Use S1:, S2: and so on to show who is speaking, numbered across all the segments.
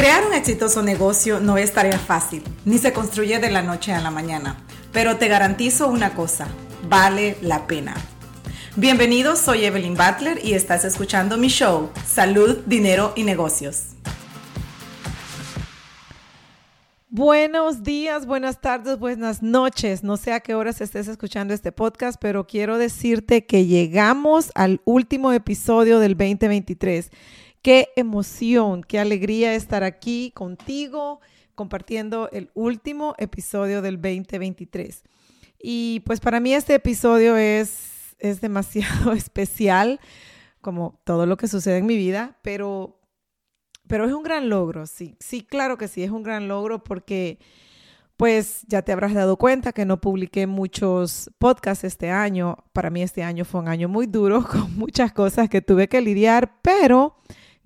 S1: Crear un exitoso negocio no es tarea fácil, ni se construye de la noche a la mañana, pero te garantizo una cosa, vale la pena. Bienvenidos, soy Evelyn Butler y estás escuchando mi show, Salud, Dinero y Negocios. Buenos días, buenas tardes, buenas noches. No sé a qué horas estés escuchando este podcast, pero quiero decirte que llegamos al último episodio del 2023 Qué emoción, qué alegría estar aquí contigo compartiendo el último episodio del 2023. Y pues para mí este episodio es, es demasiado especial, como todo lo que sucede en mi vida, pero, pero es un gran logro, sí, sí, claro que sí, es un gran logro porque pues ya te habrás dado cuenta que no publiqué muchos podcasts este año. Para mí este año fue un año muy duro con muchas cosas que tuve que lidiar, pero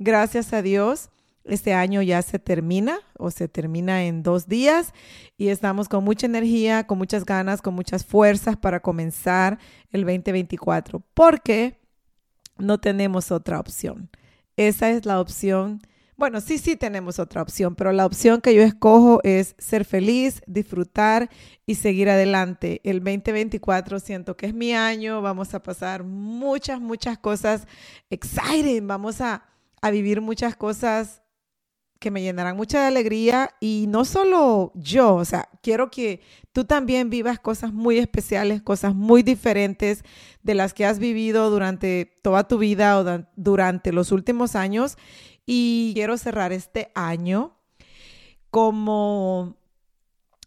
S1: Gracias a Dios, este año ya se termina o se termina en dos días y estamos con mucha energía, con muchas ganas, con muchas fuerzas para comenzar el 2024 porque no tenemos otra opción. Esa es la opción. Bueno, sí, sí tenemos otra opción, pero la opción que yo escojo es ser feliz, disfrutar y seguir adelante. El 2024 siento que es mi año, vamos a pasar muchas, muchas cosas exciting, vamos a a vivir muchas cosas que me llenarán mucha alegría y no solo yo, o sea, quiero que tú también vivas cosas muy especiales, cosas muy diferentes de las que has vivido durante toda tu vida o durante los últimos años. Y quiero cerrar este año como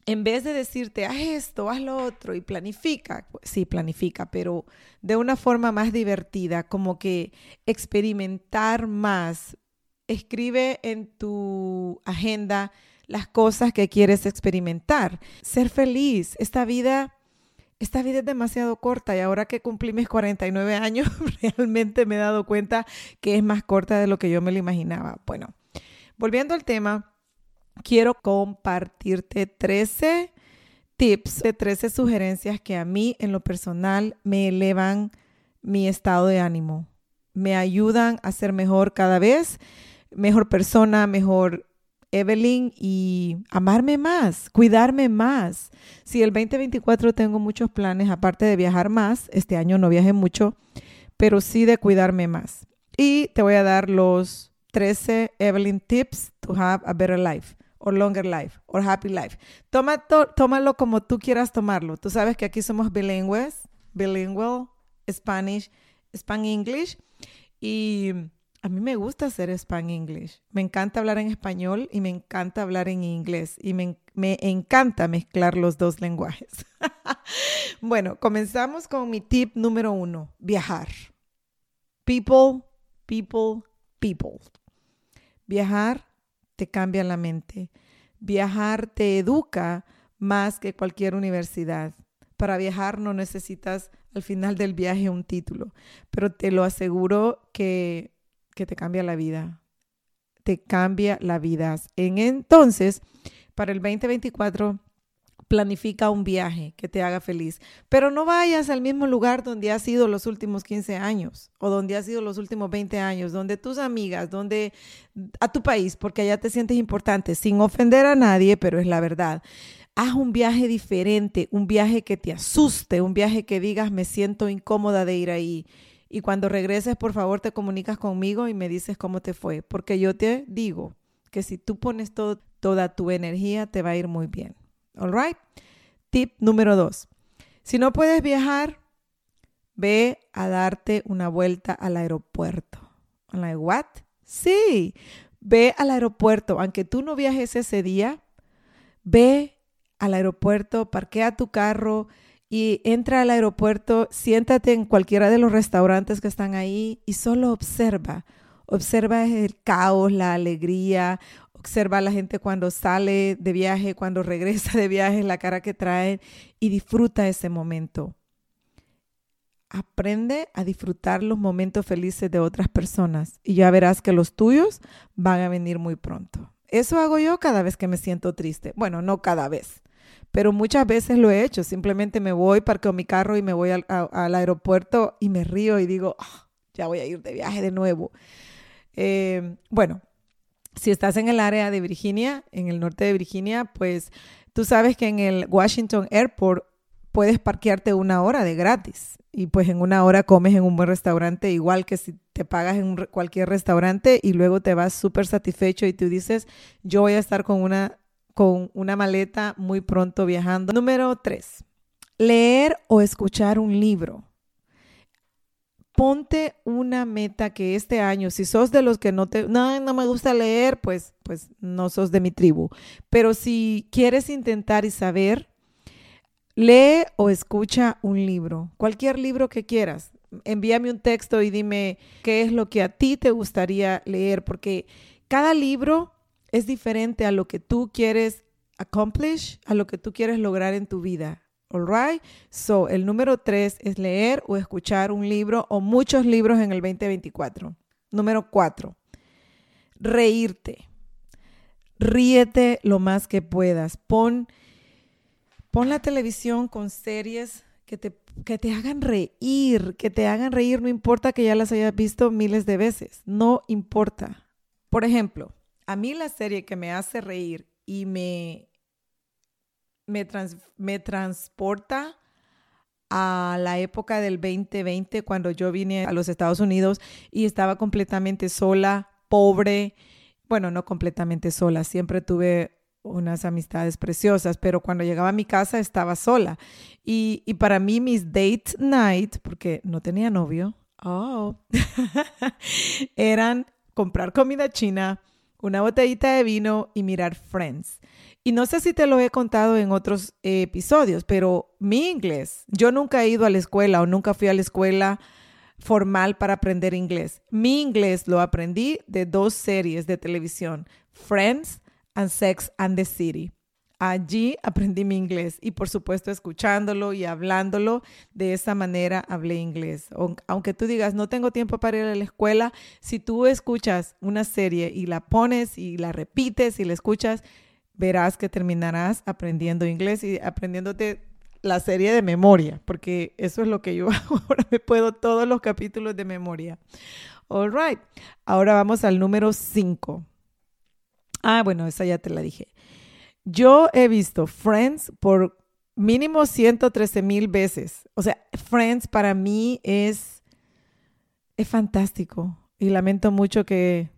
S1: en vez de decirte, haz esto, haz lo otro y planifica, pues sí, planifica, pero de una forma más divertida, como que experimentar más. Escribe en tu agenda las cosas que quieres experimentar. Ser feliz. Esta vida, esta vida es demasiado corta y ahora que cumplí mis 49 años, realmente me he dado cuenta que es más corta de lo que yo me lo imaginaba. Bueno, volviendo al tema quiero compartirte 13 tips, de 13 sugerencias que a mí en lo personal me elevan mi estado de ánimo, me ayudan a ser mejor cada vez, mejor persona, mejor Evelyn y amarme más, cuidarme más. Si el 2024 tengo muchos planes, aparte de viajar más, este año no viajé mucho, pero sí de cuidarme más. Y te voy a dar los 13 Evelyn tips to have a better life o longer life o happy life. Toma tómalo como tú quieras tomarlo. Tú sabes que aquí somos bilingües, bilingual, Spanish, Span English y a mí me gusta hacer Span English. Me encanta hablar en español y me encanta hablar en inglés y me, me encanta mezclar los dos lenguajes. bueno, comenzamos con mi tip número uno, viajar. People, people, people. Viajar te cambia la mente. Viajar te educa más que cualquier universidad. Para viajar no necesitas al final del viaje un título, pero te lo aseguro que, que te cambia la vida. Te cambia la vida. En entonces, para el 2024 planifica un viaje que te haga feliz, pero no vayas al mismo lugar donde has ido los últimos 15 años o donde has ido los últimos 20 años, donde tus amigas, donde a tu país, porque allá te sientes importante, sin ofender a nadie, pero es la verdad. Haz un viaje diferente, un viaje que te asuste, un viaje que digas me siento incómoda de ir ahí. Y cuando regreses, por favor, te comunicas conmigo y me dices cómo te fue, porque yo te digo que si tú pones toda tu energía, te va a ir muy bien. All right. Tip número dos. Si no puedes viajar, ve a darte una vuelta al aeropuerto. I'm like, what? Sí, ve al aeropuerto. Aunque tú no viajes ese día, ve al aeropuerto, parquea tu carro y entra al aeropuerto, siéntate en cualquiera de los restaurantes que están ahí y solo observa. Observa el caos, la alegría, Observa a la gente cuando sale de viaje, cuando regresa de viaje, la cara que trae y disfruta ese momento. Aprende a disfrutar los momentos felices de otras personas y ya verás que los tuyos van a venir muy pronto. Eso hago yo cada vez que me siento triste. Bueno, no cada vez, pero muchas veces lo he hecho. Simplemente me voy, parqueo mi carro y me voy al, aeropuerto y me río y digo, ah, ya voy a ir de viaje de nuevo. Eh, bueno, si estás en el área de Virginia, en el norte de Virginia, pues tú sabes que en el Washington Airport puedes parquearte una hora de gratis y pues en una hora comes en un buen restaurante, igual que si te pagas en cualquier restaurante y luego te vas súper satisfecho y tú dices, yo voy a estar con una, con una maleta muy pronto viajando. Número tres, leer o escuchar un libro ponte una meta que este año, si sos de los que no te, no, no me gusta leer, pues, pues no sos de mi tribu. Pero si quieres intentar y saber, lee o escucha un libro, cualquier libro que quieras. Envíame un texto y dime qué es lo que a ti te gustaría leer, porque cada libro es diferente a lo que tú quieres accomplish, a lo que tú quieres lograr en tu vida. All right. So, el número tres es leer o escuchar un libro o muchos libros en el 2024. Número cuatro, reírte. Ríete lo más que puedas. Pon, pon la televisión con series que te, que te hagan reír, que te hagan reír, no importa que ya las hayas visto miles de veces, no importa. Por ejemplo, a mí la serie que me hace reír y me, me, transporta a la época del 2020 cuando yo vine a los Estados Unidos y estaba completamente sola, pobre, bueno, no completamente sola, siempre tuve unas amistades preciosas, pero cuando llegaba a mi casa estaba sola. Y, y para mí mis date night, porque no tenía novio, oh, eran comprar comida china, una botellita de vino y mirar Friends. Y no sé si te lo he contado en otros episodios, pero mi inglés, yo nunca he ido a la escuela o nunca fui a la escuela formal para aprender inglés. Mi inglés lo aprendí de dos series de televisión, Friends and Sex and the City. Allí aprendí mi inglés y por supuesto escuchándolo y hablándolo, de esa manera hablé inglés. Aunque tú digas, no tengo tiempo para ir a la escuela, si tú escuchas una serie y la pones y la repites y la escuchas, verás que terminarás aprendiendo inglés y aprendiéndote la serie de memoria, porque eso es lo que yo hago. Ahora me puedo todos los capítulos de memoria. All right. Ahora vamos al número 5. Ah, bueno, esa ya te la dije. Yo he visto Friends por mínimo 113 mil veces. O sea, Friends para mí es, es fantástico. Y lamento mucho que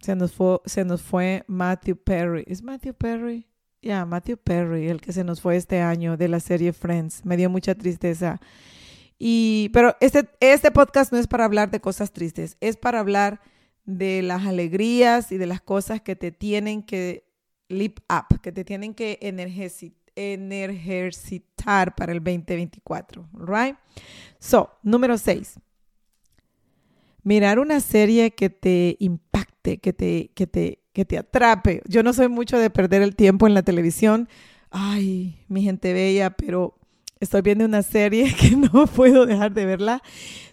S1: se nos fue, se nos fue Matthew Perry. ¿Es Matthew Perry? Ya, Matthew Perry, el que se nos fue este año de la serie Friends. Me dio mucha tristeza. Y, pero este, este podcast no es para hablar de cosas tristes, es para hablar de las alegrías y de las cosas que te tienen que lip up, que te tienen que energizar para el 2024, right? So, número 6. Mirar una serie que te que te, que te, que te atrape. Yo no soy mucho de perder el tiempo en la televisión. Ay, mi gente bella, pero estoy viendo una serie que no puedo dejar de verla.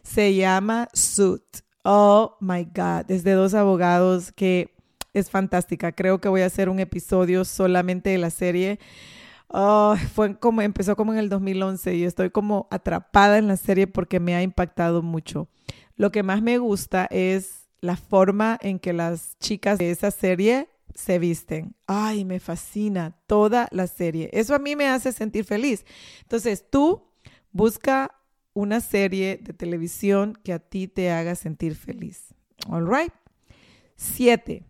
S1: Se llama Suit. Oh my God. Es de dos abogados que es fantástica. Creo que voy a hacer un episodio solamente de la serie. Oh, fue como, empezó como en el 2011 y estoy como atrapada en la serie porque me ha impactado mucho. Lo que más me gusta es la forma en que las chicas de esa serie se visten. Ay, me fascina toda la serie. Eso a mí me hace sentir feliz. Entonces, tú busca una serie de televisión que a ti te haga sentir feliz. All right. Siete.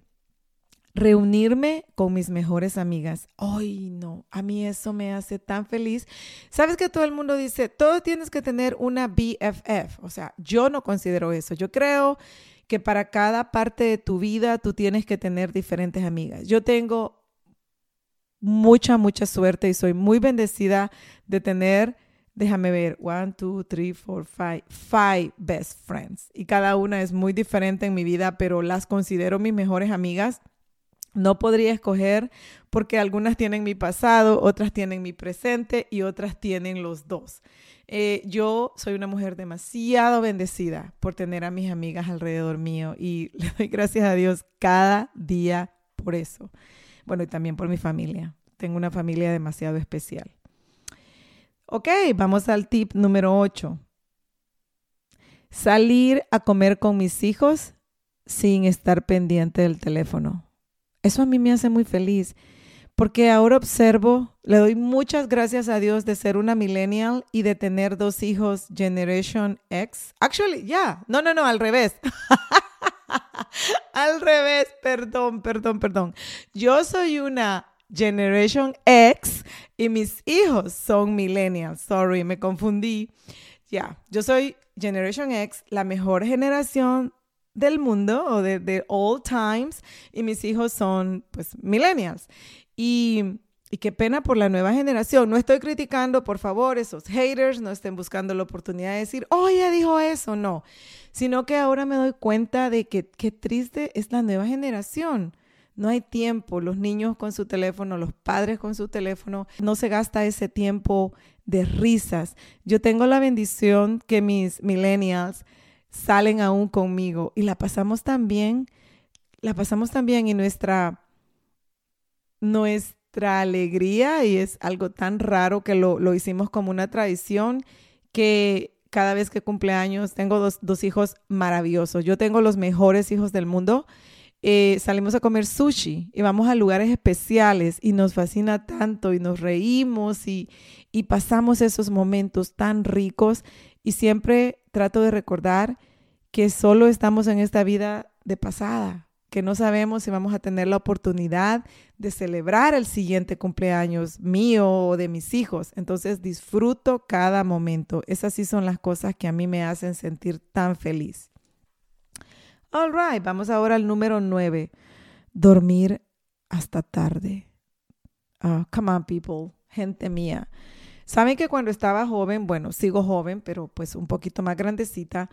S1: Reunirme con mis mejores amigas. Ay, no, a mí eso me hace tan feliz. Sabes que todo el mundo dice, todo tienes que tener una BFF. O sea, yo no considero eso. Yo creo que para cada parte de tu vida tú tienes que tener diferentes amigas. Yo tengo mucha, mucha suerte y soy muy bendecida de tener, déjame ver, one, two, three, four, five, five best friends. Y cada una es muy diferente en mi vida, pero las considero mis mejores amigas. No podría escoger porque algunas tienen mi pasado, otras tienen mi presente y otras tienen los dos. Eh, yo soy una mujer demasiado bendecida por tener a mis amigas alrededor mío y le doy gracias a Dios cada día por eso. Bueno, y también por mi familia. Tengo una familia demasiado especial. Ok, vamos al tip número 8. Salir a comer con mis hijos sin estar pendiente del teléfono. Eso a mí me hace muy feliz porque ahora observo, le doy muchas gracias a Dios de ser una millennial y de tener dos hijos Generation X. Actually, ya, no, no, no, al revés. al revés, perdón, perdón, perdón. Yo soy una Generation X y mis hijos son millennials. Sorry, me confundí. Ya, yo soy Generation X, la mejor generación del mundo o de, de, all times y mis hijos son pues millennials. Y, qué pena por la nueva generación. No estoy criticando, por favor, esos haters, no estén buscando la oportunidad de decir, oh, ya dijo eso, no. Sino que ahora me doy cuenta de que qué triste es la nueva generación. No hay tiempo, los niños con su teléfono, los padres con su teléfono, no se gasta ese tiempo de risas. Yo tengo la bendición que mis millennials salen aún conmigo y la pasamos tan bien, la pasamos tan bien y nuestra nuestra alegría y es algo tan raro que lo, hicimos como una tradición que cada vez que cumpleaños tengo dos, hijos maravillosos. Yo tengo los mejores hijos del mundo. Eh, salimos a comer sushi y vamos a lugares especiales y nos fascina tanto y nos reímos y, y pasamos esos momentos tan ricos y siempre trato de recordar que solo estamos en esta vida de pasada, que no sabemos si vamos a tener la oportunidad de celebrar el siguiente cumpleaños mío o de mis hijos. Entonces disfruto cada momento. Esas sí son las cosas que a mí me hacen sentir tan feliz. All right, vamos ahora al número nueve. Dormir hasta tarde. Oh, come on, people, gente mía. Saben que cuando estaba joven, bueno, sigo joven, pero pues un poquito más grandecita,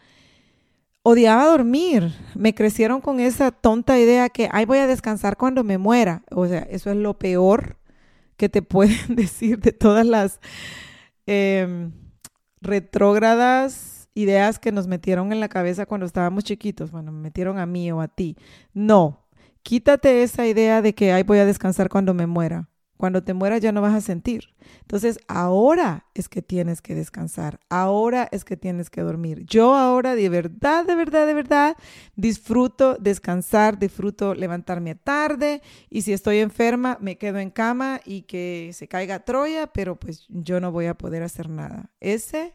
S1: odiaba dormir. Me crecieron con esa tonta idea que, ay, voy a descansar cuando me muera. O sea, eso es lo peor que te pueden decir de todas las em, retrógradas ideas que nos metieron en la cabeza cuando estábamos chiquitos. Bueno, me metieron a mí o a ti. No, quítate esa idea de que, ay, voy a descansar cuando me muera. Cuando te mueras ya no vas a sentir. Entonces, ahora es que tienes que descansar. Ahora es que tienes que dormir. Yo ahora de verdad, de verdad, de verdad disfruto descansar, disfruto levantarme tarde y si estoy enferma me quedo en cama y que se caiga Troya, pero pues yo no voy a poder hacer nada. Ese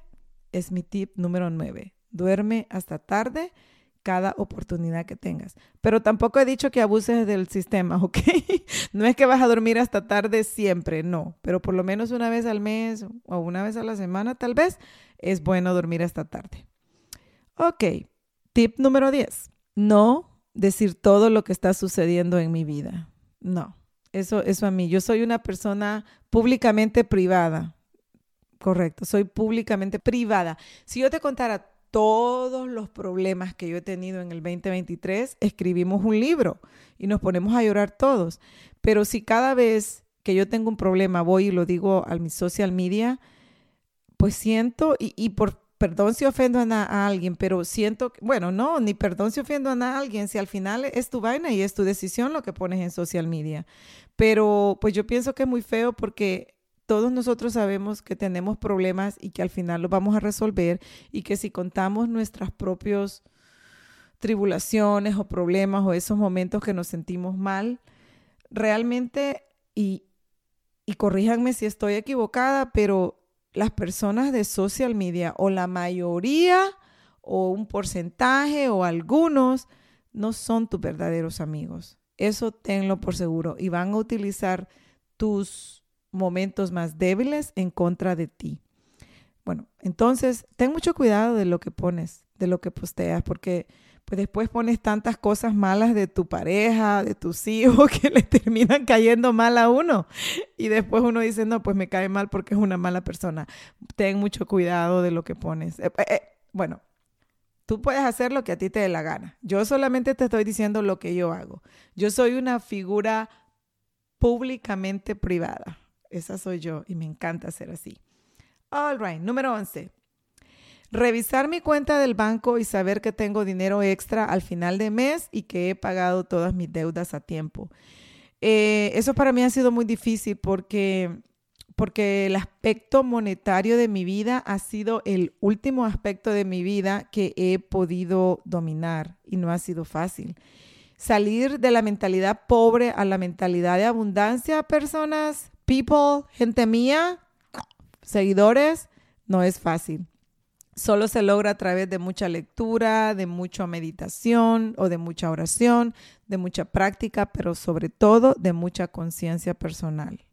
S1: es mi tip número nueve. Duerme hasta tarde cada oportunidad que tengas. Pero tampoco he dicho que abuses del sistema, ¿ok? no es que vas a dormir hasta tarde siempre, no, pero por lo menos una vez al mes o una vez a la semana tal vez es bueno dormir hasta tarde. Ok, tip número 10. No decir todo lo que está sucediendo en mi vida. No, eso, eso a mí. Yo soy una persona públicamente privada. Correcto, soy públicamente privada. Si yo te contara todos los problemas que yo he tenido en el 2023, escribimos un libro y nos ponemos a llorar todos. Pero si cada vez que yo tengo un problema voy y lo digo a mi social media, pues siento, y, por perdón si ofendo a, alguien, pero siento, bueno, no, ni perdón si ofendo a alguien, si al final es tu vaina y es tu decisión lo que pones en social media. Pero pues yo pienso que es muy feo porque todos nosotros sabemos que tenemos problemas y que al final los vamos a resolver y que si contamos nuestras propias tribulaciones o problemas o esos momentos que nos sentimos mal, realmente, y, y corríjanme si estoy equivocada, pero las personas de social media o la mayoría o un porcentaje o algunos no son tus verdaderos amigos. Eso tenlo por seguro y van a utilizar tus momentos más débiles en contra de ti. Bueno, entonces ten mucho cuidado de lo que pones, de lo que posteas, porque pues después pones tantas cosas malas de tu pareja, de tus hijos, que le terminan cayendo mal a uno. Y después uno dice, no, pues me cae mal porque es una mala persona. Ten mucho cuidado de lo que pones. Eh, eh, bueno, tú puedes hacer lo que a ti te dé la gana. Yo solamente te estoy diciendo lo que yo hago. Yo soy una figura públicamente privada. Esa soy yo y me encanta ser así. All right, número 11. Revisar mi cuenta del banco y saber que tengo dinero extra al final de mes y que he pagado todas mis deudas a tiempo. Eh, eso para mí ha sido muy difícil porque, porque el aspecto monetario de mi vida ha sido el último aspecto de mi vida que he podido dominar y no ha sido fácil salir de la mentalidad pobre a la mentalidad de abundancia, personas, people, gente mía, seguidores, no es fácil. Solo se logra a través de mucha lectura, de mucha meditación o de mucha oración, de mucha práctica, pero sobre todo de mucha conciencia personal.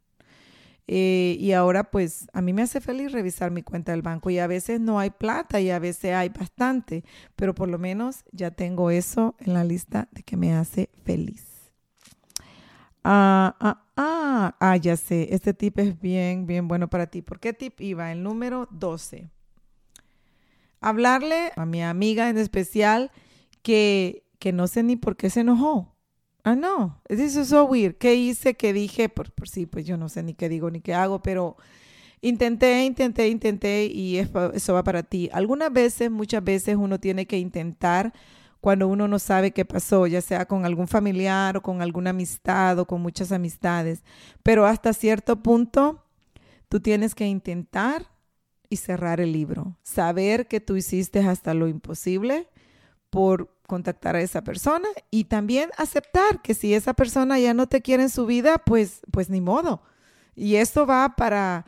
S1: Eh, y ahora pues a mí me hace feliz revisar mi cuenta del banco y a veces no hay plata y a veces hay bastante, pero por lo menos ya tengo eso en la lista de que me hace feliz. Ah, ah, ah, ah, ya sé, este tip es bien, bien bueno para ti. ¿Por qué tip iba? El número 12 hablarle a mi amiga en especial que, que no sé ni por qué se enojó. Ah, no, this is so weird. ¿Qué hice? ¿Qué dije? Por, por sí, pues yo no sé ni qué digo ni qué hago, pero intenté, intenté, intenté y eso va para ti. Algunas veces, muchas veces uno tiene que intentar cuando uno no sabe qué pasó, ya sea con algún familiar o con alguna amistad o con muchas amistades. Pero hasta cierto punto, tú tienes que intentar y cerrar el libro. Saber que tú hiciste hasta lo imposible por contactar a esa persona y también aceptar que si esa persona ya no te quiere en su vida, pues, pues ni modo. Y esto va para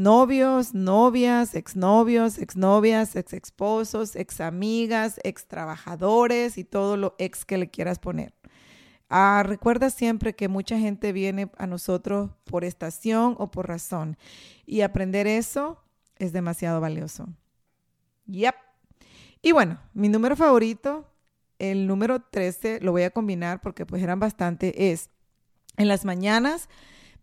S1: novios, novias, exnovios, exnovias, ex esposos, ex amigas, ex trabajadores y todo lo ex que le quieras poner. Ah, recuerda siempre que mucha gente viene a nosotros por estación o por razón. Y aprender eso es demasiado valioso. Yep. Y bueno, mi número favorito, el número 13, lo voy a combinar porque pues eran bastante, es en las mañanas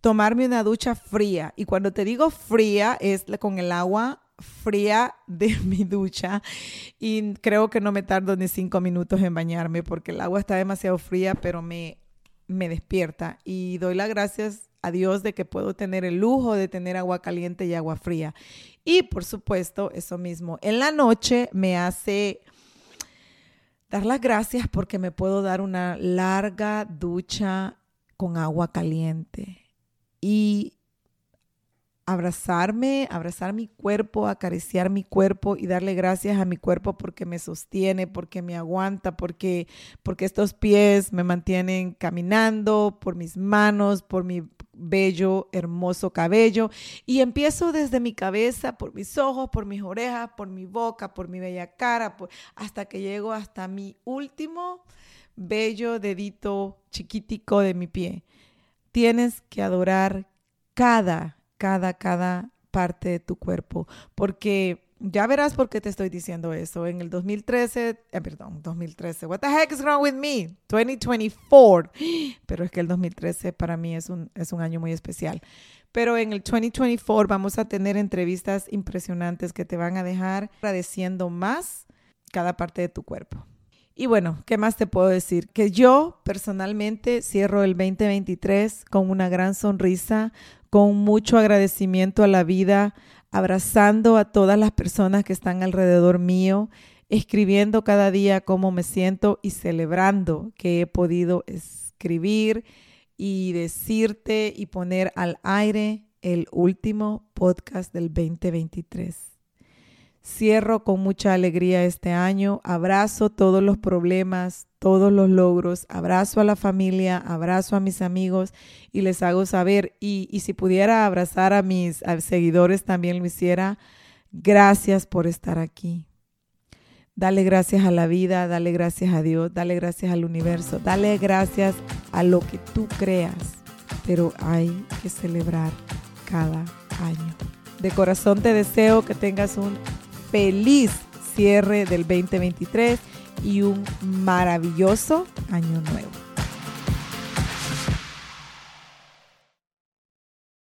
S1: tomarme una ducha fría. Y cuando te digo fría, es con el agua fría de mi ducha y creo que no me tardo ni cinco minutos en bañarme porque el agua está demasiado fría, pero me, me despierta y doy las gracias a Dios de que puedo tener el lujo de tener agua caliente y agua fría. Y por supuesto, eso mismo, en la noche me hace dar las gracias porque me puedo dar una larga ducha con agua caliente. Y abrazarme, abrazar mi cuerpo, acariciar mi cuerpo y darle gracias a mi cuerpo porque me sostiene, porque me aguanta, porque, porque estos pies me mantienen caminando, por mis manos, por mi bello, hermoso cabello. Y empiezo desde mi cabeza, por mis ojos, por mis orejas, por mi boca, por mi bella cara, hasta que llego hasta mi último bello dedito chiquitico de mi pie. Tienes que adorar cada cada, cada parte de tu cuerpo, porque ya verás por qué te estoy diciendo eso. En el 2013, eh, perdón, 2013, what the heck is wrong with me? 2024. Pero es que el 2013 para mí es un, es un año muy especial. Pero en el 2024 vamos a tener entrevistas impresionantes que te van a dejar agradeciendo más cada parte de tu cuerpo. Y bueno, ¿qué más te puedo decir? Que yo personalmente cierro el 2023 con una gran sonrisa, con mucho agradecimiento a la vida, abrazando a todas las personas que están alrededor mío, escribiendo cada día cómo me siento y celebrando que he podido escribir y decirte y poner al aire el último podcast del 2023. Cierro con mucha alegría este año, abrazo todos los problemas, todos los logros, abrazo a la familia, abrazo a mis amigos y les hago saber, y, si pudiera abrazar a mis seguidores también lo hiciera, gracias por estar aquí. Dale gracias a la vida, dale gracias a Dios, dale gracias al universo, dale gracias a lo que tú creas, pero hay que celebrar cada año. De corazón te deseo que tengas un feliz cierre del 2023 y un maravilloso año nuevo.